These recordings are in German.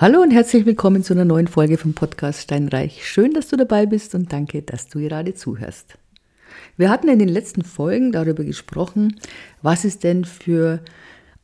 Hallo und herzlich willkommen zu einer neuen Folge vom Podcast Steinreich. Schön, dass du dabei bist und danke, dass du gerade zuhörst. Wir hatten in den letzten Folgen darüber gesprochen, was es denn für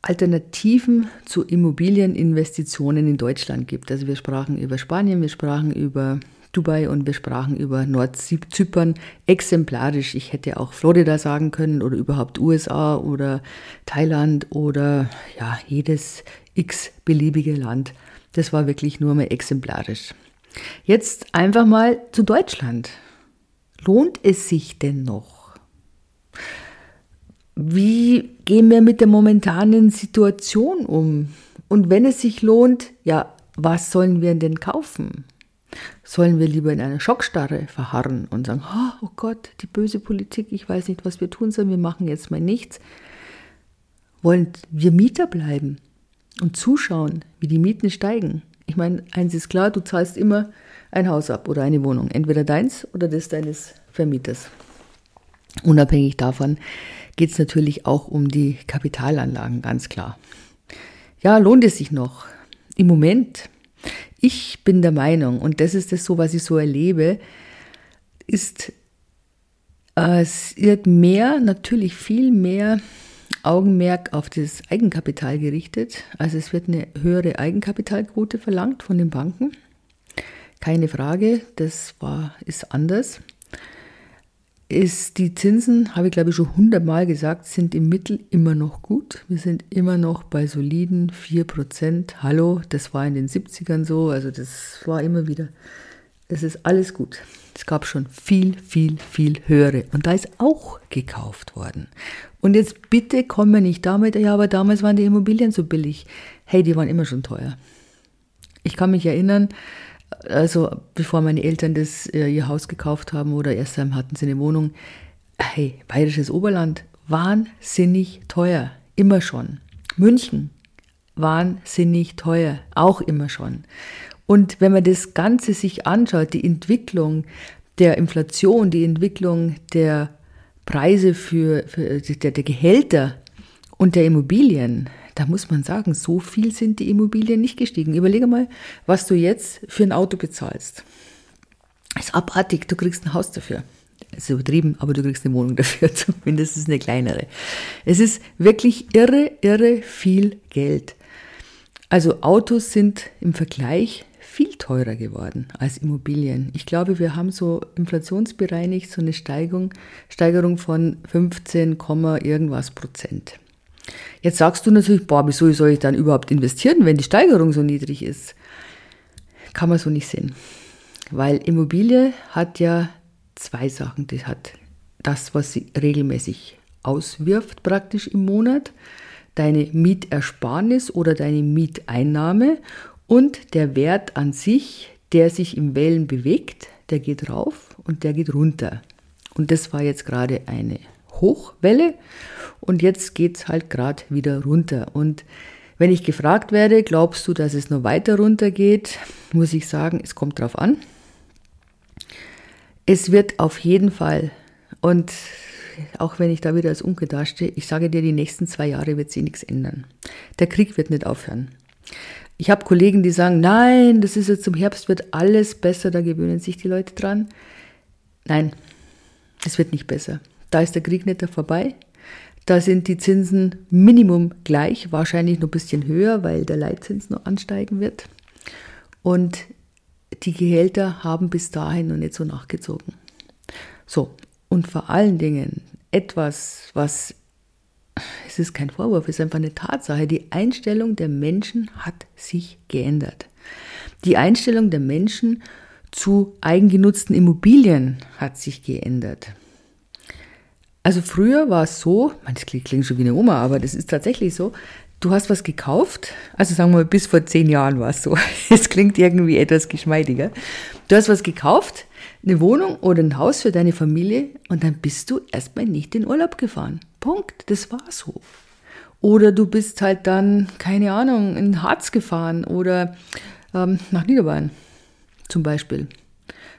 Alternativen zu Immobilieninvestitionen in Deutschland gibt. Also wir sprachen über Spanien, wir sprachen über Dubai und wir sprachen über Nordzypern exemplarisch. Ich hätte auch Florida sagen können oder überhaupt USA oder Thailand oder ja, jedes x-beliebige Land. Das war wirklich nur mal exemplarisch. Jetzt einfach mal zu Deutschland. Lohnt es sich denn noch? Wie gehen wir mit der momentanen Situation um? Und wenn es sich lohnt, ja, was sollen wir denn kaufen? Sollen wir lieber in einer Schockstarre verharren und sagen, oh, Gott, die böse Politik, ich weiß nicht, was wir tun sollen, wir machen jetzt mal nichts? Wollen wir Mieter bleiben? und zuschauen, wie die Mieten steigen. Ich meine, eins ist klar, du zahlst immer ein Haus ab oder eine Wohnung, entweder deins oder das deines Vermieters. Unabhängig davon geht es natürlich auch um die Kapitalanlagen, ganz klar. Ja, lohnt es sich noch? Im Moment, ich bin der Meinung, und das ist das so, was ich so erlebe, ist, äh, es wird mehr, natürlich viel mehr Augenmerk auf das Eigenkapital gerichtet. Also es wird eine höhere Eigenkapitalquote verlangt von den Banken. Keine Frage, das war, ist anders. Ist die Zinsen, habe ich glaube ich schon hundertmal gesagt, sind im Mittel immer noch gut. Wir sind immer noch bei soliden 4%. Hallo, das war in den 70ern so, also das war immer wieder. Es ist alles gut. Es gab schon viel, viel, viel höhere. Und da ist auch gekauft worden. Und jetzt bitte kommen wir nicht damit, ja, aber damals waren die Immobilien so billig. Hey, die waren immer schon teuer. Ich kann mich erinnern, also bevor meine Eltern das, äh, ihr Haus gekauft haben oder erst hatten sie eine Wohnung, hey, bayerisches Oberland, wahnsinnig teuer, immer schon. München, wahnsinnig teuer, auch immer schon. Und wenn man das Ganze sich anschaut, die Entwicklung der Inflation, die Entwicklung der Preise für, für der, der Gehälter und der Immobilien, da muss man sagen, so viel sind die Immobilien nicht gestiegen. Überlege mal, was du jetzt für ein Auto bezahlst. Ist abartig, du kriegst ein Haus dafür. Ist übertrieben, aber du kriegst eine Wohnung dafür, zumindest eine kleinere. Es ist wirklich irre, irre viel Geld. Also Autos sind im Vergleich viel teurer geworden als Immobilien. Ich glaube, wir haben so inflationsbereinigt so eine Steigerung, Steigerung von 15, irgendwas Prozent. Jetzt sagst du natürlich, boah, wieso soll ich dann überhaupt investieren, wenn die Steigerung so niedrig ist? Kann man so nicht sehen. Weil Immobilie hat ja zwei Sachen. Die hat das, was sie regelmäßig auswirft praktisch im Monat, deine Mietersparnis oder deine Mieteinnahme und der Wert an sich, der sich im Wellen bewegt, der geht rauf und der geht runter. Und das war jetzt gerade eine Hochwelle und jetzt geht es halt gerade wieder runter. Und wenn ich gefragt werde, glaubst du, dass es noch weiter runter geht, muss ich sagen, es kommt drauf an. Es wird auf jeden Fall, und auch wenn ich da wieder als Unke dastehe, ich sage dir, die nächsten zwei Jahre wird sich nichts ändern. Der Krieg wird nicht aufhören. Ich habe Kollegen, die sagen, nein, das ist jetzt zum Herbst, wird alles besser, da gewöhnen sich die Leute dran. Nein, es wird nicht besser. Da ist der Krieg nicht vorbei. Da sind die Zinsen Minimum gleich, wahrscheinlich noch ein bisschen höher, weil der Leitzins noch ansteigen wird. Und die Gehälter haben bis dahin noch nicht so nachgezogen. So, und vor allen Dingen etwas, was es ist kein Vorwurf, es ist einfach eine Tatsache. Die Einstellung der Menschen hat sich geändert. Die Einstellung der Menschen zu eigengenutzten Immobilien hat sich geändert. Also früher war es so, das klingt schon wie eine Oma, aber das ist tatsächlich so, du hast was gekauft, also sagen wir mal, bis vor zehn Jahren war es so, es klingt irgendwie etwas geschmeidiger, du hast was gekauft, eine Wohnung oder ein Haus für deine Familie und dann bist du erstmal nicht in Urlaub gefahren. Punkt, das war so. Oder du bist halt dann, keine Ahnung, in Harz gefahren oder ähm, nach Niederbayern zum Beispiel.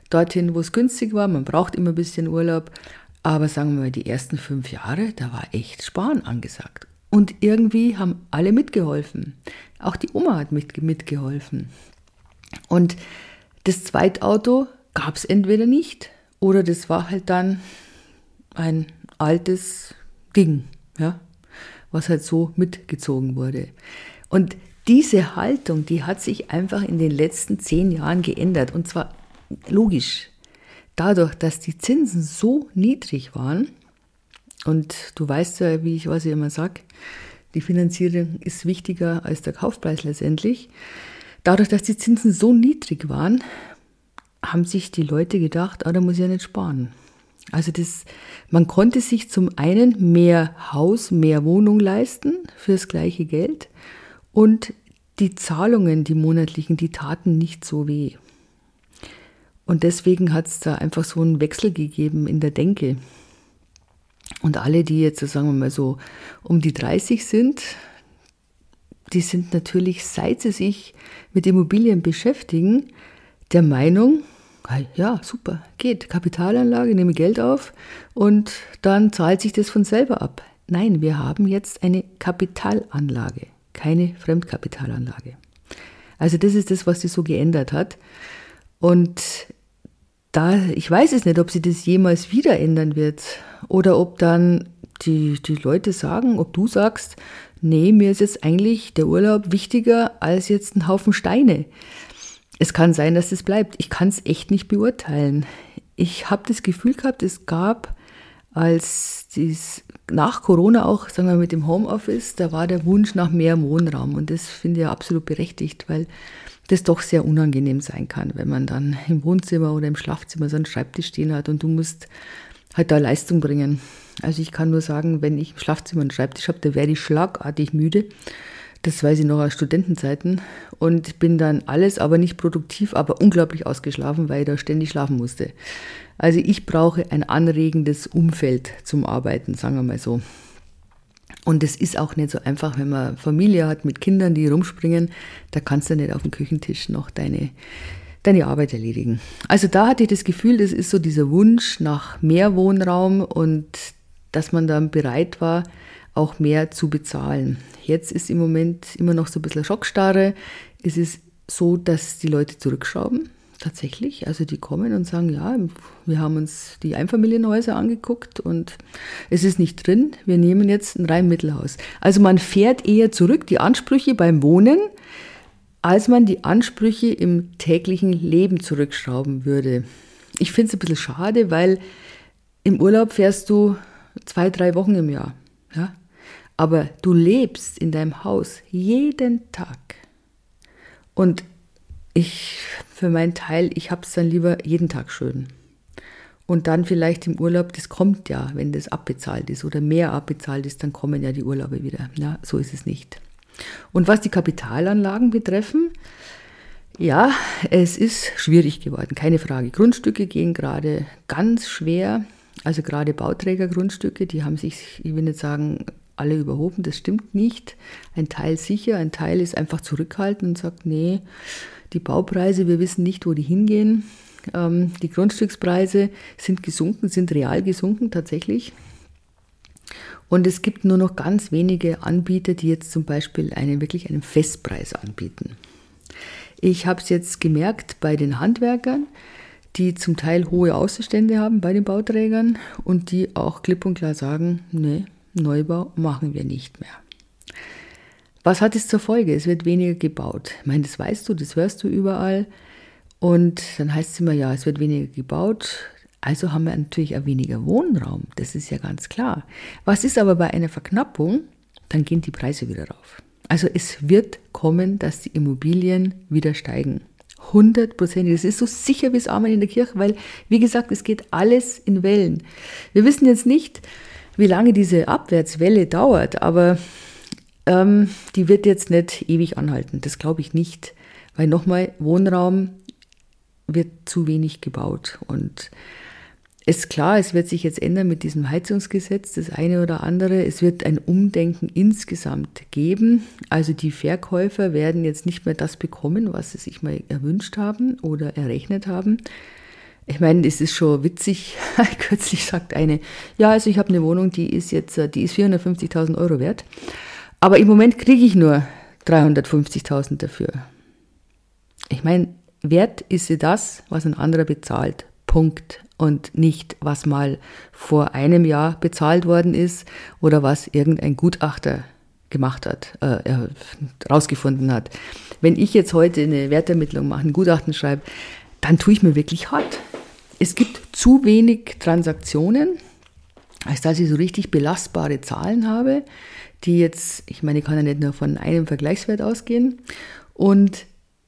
Dorthin, wo es günstig war, man braucht immer ein bisschen Urlaub. Aber sagen wir mal, die ersten fünf Jahre, da war echt Sparen angesagt. Und irgendwie haben alle mitgeholfen. Auch die Oma hat mit, mitgeholfen. Und das Zweitauto gab es entweder nicht oder das war halt dann ein altes Ding, ja, was halt so mitgezogen wurde. Und diese Haltung, die hat sich einfach in den letzten zehn Jahren geändert. Und zwar logisch. Dadurch, dass die Zinsen so niedrig waren, und du weißt ja, wie ich, was ich immer sage, die Finanzierung ist wichtiger als der Kaufpreis letztendlich. Dadurch, dass die Zinsen so niedrig waren, haben sich die Leute gedacht, ah, da muss ich ja nicht sparen. Also das, man konnte sich zum einen mehr Haus, mehr Wohnung leisten fürs gleiche Geld und die Zahlungen, die monatlichen, die taten nicht so weh. Und deswegen hat es da einfach so einen Wechsel gegeben in der Denke. Und alle, die jetzt, sagen wir mal so, um die 30 sind, die sind natürlich, seit sie sich mit Immobilien beschäftigen, der Meinung, ja, super, geht, Kapitalanlage, nehme Geld auf und dann zahlt sich das von selber ab. Nein, wir haben jetzt eine Kapitalanlage, keine Fremdkapitalanlage. Also das ist das, was sich so geändert hat. Und da, ich weiß es nicht, ob sie das jemals wieder ändern wird oder ob dann die, die Leute sagen, ob du sagst, nee, mir ist jetzt eigentlich der Urlaub wichtiger als jetzt ein Haufen Steine. Es kann sein, dass es bleibt. Ich kann es echt nicht beurteilen. Ich habe das Gefühl gehabt, es gab als dies nach Corona auch, sagen wir mit dem Homeoffice, da war der Wunsch nach mehr Wohnraum und das finde ich absolut berechtigt, weil das doch sehr unangenehm sein kann, wenn man dann im Wohnzimmer oder im Schlafzimmer so einen Schreibtisch stehen hat und du musst halt da Leistung bringen. Also ich kann nur sagen, wenn ich im Schlafzimmer einen Schreibtisch habe, da werde ich schlagartig müde. Das weiß ich noch aus Studentenzeiten und bin dann alles, aber nicht produktiv, aber unglaublich ausgeschlafen, weil ich da ständig schlafen musste. Also ich brauche ein anregendes Umfeld zum Arbeiten, sagen wir mal so. Und es ist auch nicht so einfach, wenn man Familie hat mit Kindern, die rumspringen, da kannst du nicht auf dem Küchentisch noch deine, deine Arbeit erledigen. Also da hatte ich das Gefühl, das ist so dieser Wunsch nach mehr Wohnraum und dass man dann bereit war, auch mehr zu bezahlen. Jetzt ist im Moment immer noch so ein bisschen Schockstarre. Es ist so, dass die Leute zurückschrauben, tatsächlich. Also die kommen und sagen, ja, wir haben uns die Einfamilienhäuser angeguckt und es ist nicht drin, wir nehmen jetzt ein Reihenmittelhaus. Also man fährt eher zurück, die Ansprüche beim Wohnen, als man die Ansprüche im täglichen Leben zurückschrauben würde. Ich finde es ein bisschen schade, weil im Urlaub fährst du zwei, drei Wochen im Jahr. Ja? Aber du lebst in deinem Haus jeden Tag. Und ich, für meinen Teil, ich habe es dann lieber jeden Tag schön. Und dann vielleicht im Urlaub, das kommt ja, wenn das abbezahlt ist oder mehr abbezahlt ist, dann kommen ja die Urlaube wieder. Ja, so ist es nicht. Und was die Kapitalanlagen betreffen, ja, es ist schwierig geworden, keine Frage. Grundstücke gehen gerade ganz schwer. Also gerade Bauträgergrundstücke, die haben sich, ich will nicht sagen, alle überhoben, das stimmt nicht. Ein Teil sicher, ein Teil ist einfach zurückhaltend und sagt, nee, die Baupreise, wir wissen nicht, wo die hingehen. Ähm, die Grundstückspreise sind gesunken, sind real gesunken tatsächlich. Und es gibt nur noch ganz wenige Anbieter, die jetzt zum Beispiel einen, wirklich einen Festpreis anbieten. Ich habe es jetzt gemerkt bei den Handwerkern, die zum Teil hohe Außenstände haben bei den Bauträgern und die auch klipp und klar sagen, nee, Neubau machen wir nicht mehr. Was hat es zur Folge? Es wird weniger gebaut. Ich meine, das weißt du, das hörst du überall. Und dann heißt es immer, ja, es wird weniger gebaut. Also haben wir natürlich auch weniger Wohnraum. Das ist ja ganz klar. Was ist aber bei einer Verknappung? Dann gehen die Preise wieder rauf. Also es wird kommen, dass die Immobilien wieder steigen. Hundertprozentig. Das ist so sicher wie es Amen in der Kirche, weil, wie gesagt, es geht alles in Wellen. Wir wissen jetzt nicht, wie lange diese Abwärtswelle dauert, aber ähm, die wird jetzt nicht ewig anhalten. Das glaube ich nicht, weil nochmal Wohnraum wird zu wenig gebaut und ist klar, es wird sich jetzt ändern mit diesem Heizungsgesetz, das eine oder andere. Es wird ein Umdenken insgesamt geben. Also die Verkäufer werden jetzt nicht mehr das bekommen, was sie sich mal erwünscht haben oder errechnet haben. Ich meine, es ist schon witzig. Kürzlich sagt eine, ja, also ich habe eine Wohnung, die ist jetzt, die ist 450.000 Euro wert. Aber im Moment kriege ich nur 350.000 dafür. Ich meine, wert ist sie das, was ein anderer bezahlt. Punkt. Und nicht, was mal vor einem Jahr bezahlt worden ist oder was irgendein Gutachter gemacht hat, äh, rausgefunden hat. Wenn ich jetzt heute eine Wertermittlung mache, ein Gutachten schreibe, dann tue ich mir wirklich hart. Es gibt zu wenig Transaktionen, als dass ich so richtig belastbare Zahlen habe, die jetzt, ich meine, ich kann ja nicht nur von einem Vergleichswert ausgehen. Und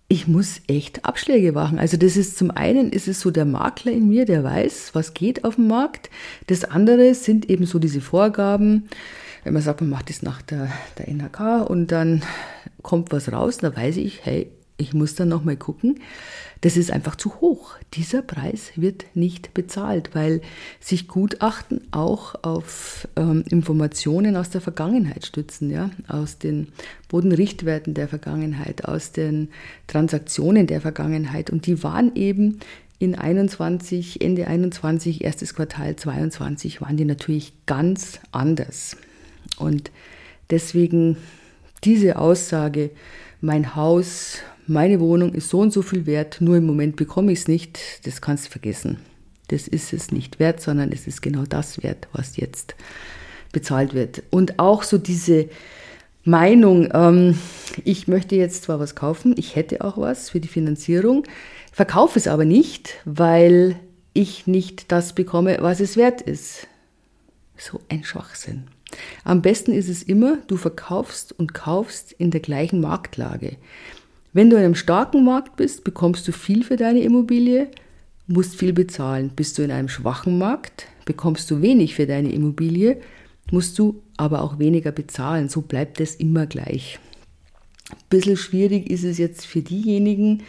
ich muss echt Abschläge machen. Also das ist zum einen ist es so der Makler in mir, der weiß, was geht auf dem Markt. Das andere sind eben so diese Vorgaben. Wenn man sagt, man macht das nach der, der NHK und dann kommt was raus, dann weiß ich, hey, ich muss dann nochmal gucken. Das ist einfach zu hoch. Dieser Preis wird nicht bezahlt, weil sich Gutachten auch auf ähm, Informationen aus der Vergangenheit stützen, ja, aus den Bodenrichtwerten der Vergangenheit, aus den Transaktionen der Vergangenheit. Und die waren eben in 21, Ende 21, erstes Quartal 22 waren die natürlich ganz anders. Und deswegen diese Aussage, mein Haus meine Wohnung ist so und so viel wert, nur im Moment bekomme ich es nicht, das kannst du vergessen. Das ist es nicht wert, sondern es ist genau das wert, was jetzt bezahlt wird. Und auch so diese Meinung, ähm, ich möchte jetzt zwar was kaufen, ich hätte auch was für die Finanzierung, verkaufe es aber nicht, weil ich nicht das bekomme, was es wert ist. So ein Schwachsinn. Am besten ist es immer, du verkaufst und kaufst in der gleichen Marktlage. Wenn du in einem starken Markt bist, bekommst du viel für deine Immobilie, musst viel bezahlen. Bist du in einem schwachen Markt, bekommst du wenig für deine Immobilie, musst du aber auch weniger bezahlen. So bleibt es immer gleich. Ein bisschen schwierig ist es jetzt für diejenigen,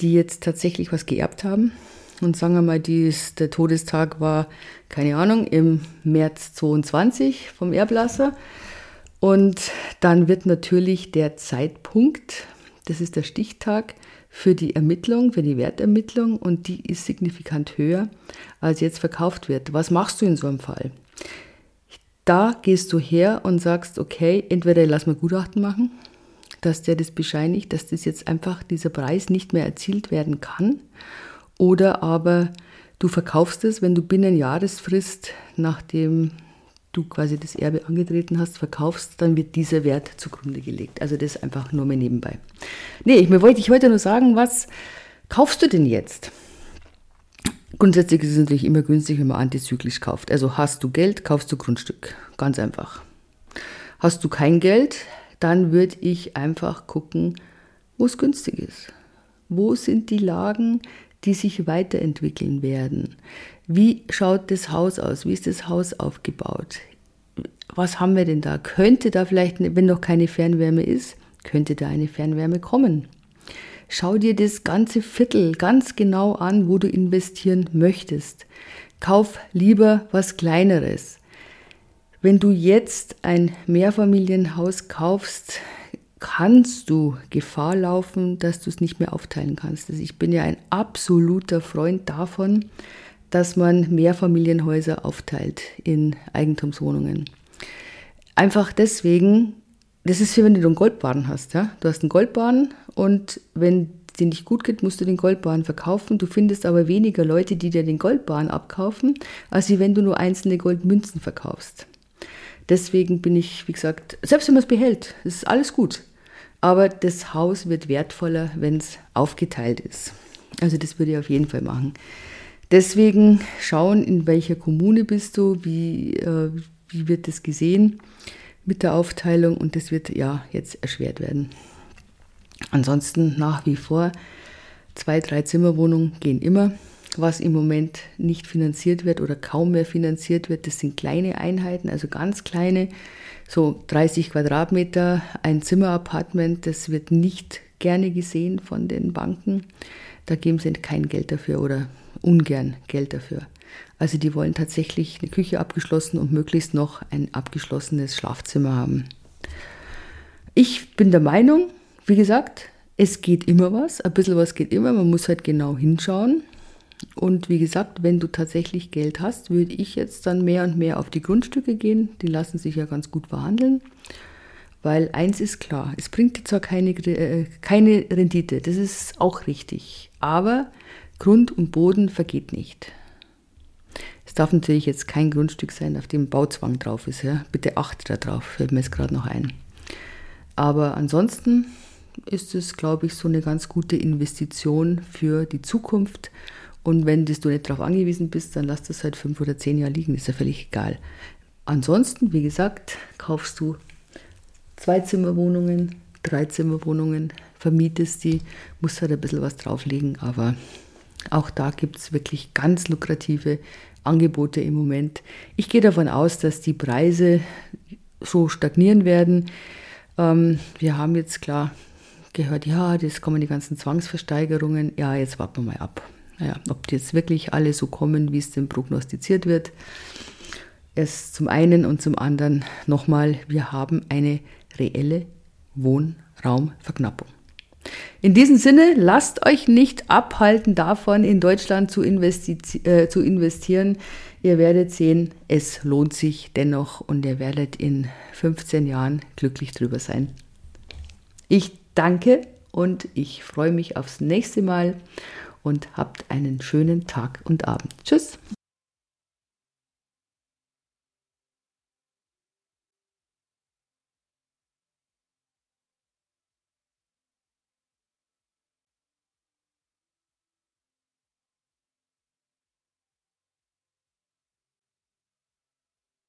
die jetzt tatsächlich was geerbt haben. Und sagen wir mal, dies, der Todestag war, keine Ahnung, im März 22 vom Erblasser. Und dann wird natürlich der Zeitpunkt, das ist der Stichtag für die Ermittlung, für die Wertermittlung und die ist signifikant höher, als jetzt verkauft wird. Was machst du in so einem Fall? Da gehst du her und sagst, okay, entweder lass mal Gutachten machen, dass der das bescheinigt, dass das jetzt einfach dieser Preis nicht mehr erzielt werden kann, oder aber du verkaufst es, wenn du binnen Jahresfrist, nachdem du quasi das Erbe angetreten hast, verkaufst, dann wird dieser Wert zugrunde gelegt. Also das einfach nur mal nebenbei. Nee, ich, wollte, ich wollte nur sagen, was kaufst du denn jetzt? Grundsätzlich ist es natürlich immer günstig, wenn man antizyklisch kauft. Also hast du Geld, kaufst du Grundstück. Ganz einfach. Hast du kein Geld, dann würde ich einfach gucken, wo es günstig ist. Wo sind die Lagen, die sich weiterentwickeln werden? Wie schaut das Haus aus? Wie ist das Haus aufgebaut? Was haben wir denn da? Könnte da vielleicht, wenn noch keine Fernwärme ist, könnte da eine Fernwärme kommen? Schau dir das ganze Viertel ganz genau an, wo du investieren möchtest. Kauf lieber was Kleineres. Wenn du jetzt ein Mehrfamilienhaus kaufst, kannst du Gefahr laufen, dass du es nicht mehr aufteilen kannst. Also ich bin ja ein absoluter Freund davon, dass man Mehrfamilienhäuser aufteilt in Eigentumswohnungen. Einfach deswegen, das ist wie wenn du einen Goldbahn hast. Ja? Du hast einen Goldbahn und wenn dir nicht gut geht, musst du den Goldbahn verkaufen. Du findest aber weniger Leute, die dir den Goldbahn abkaufen, als wenn du nur einzelne Goldmünzen verkaufst. Deswegen bin ich, wie gesagt, selbst wenn man es behält, ist alles gut. Aber das Haus wird wertvoller, wenn es aufgeteilt ist. Also das würde ich auf jeden Fall machen. Deswegen schauen, in welcher Kommune bist du, wie, äh, wie wird das gesehen mit der Aufteilung und das wird ja jetzt erschwert werden. Ansonsten nach wie vor zwei, drei Zimmerwohnungen gehen immer. Was im Moment nicht finanziert wird oder kaum mehr finanziert wird, das sind kleine Einheiten, also ganz kleine, so 30 Quadratmeter, ein Zimmerapartment, das wird nicht gerne gesehen von den Banken. Da geben sie kein Geld dafür oder ungern Geld dafür. Also die wollen tatsächlich eine Küche abgeschlossen und möglichst noch ein abgeschlossenes Schlafzimmer haben. Ich bin der Meinung, wie gesagt, es geht immer was, ein bisschen was geht immer, man muss halt genau hinschauen. Und wie gesagt, wenn du tatsächlich Geld hast, würde ich jetzt dann mehr und mehr auf die Grundstücke gehen. Die lassen sich ja ganz gut verhandeln. Weil eins ist klar, es bringt dir zwar keine, äh, keine Rendite, das ist auch richtig. Aber Grund und Boden vergeht nicht. Es darf natürlich jetzt kein Grundstück sein, auf dem Bauzwang drauf ist. Ja? Bitte achte drauf, fällt mir jetzt gerade noch ein. Aber ansonsten ist es, glaube ich, so eine ganz gute Investition für die Zukunft. Und wenn du nicht darauf angewiesen bist, dann lass das halt fünf oder zehn Jahre liegen, ist ja völlig egal. Ansonsten, wie gesagt, kaufst du Zweizimmerwohnungen, Dreizimmerwohnungen, vermietest die, musst halt ein bisschen was drauflegen, aber auch da gibt es wirklich ganz lukrative Angebote im Moment. Ich gehe davon aus, dass die Preise so stagnieren werden. Ähm, wir haben jetzt klar gehört, ja, jetzt kommen die ganzen Zwangsversteigerungen. Ja, jetzt warten wir mal ab. Ja, ob die jetzt wirklich alle so kommen, wie es denn prognostiziert wird. Erst zum einen und zum anderen nochmal, wir haben eine reelle Wohnraumverknappung. In diesem Sinne, lasst euch nicht abhalten davon, in Deutschland zu, investi äh, zu investieren. Ihr werdet sehen, es lohnt sich dennoch und ihr werdet in 15 Jahren glücklich drüber sein. Ich danke und ich freue mich aufs nächste Mal und habt einen schönen Tag und Abend. Tschüss.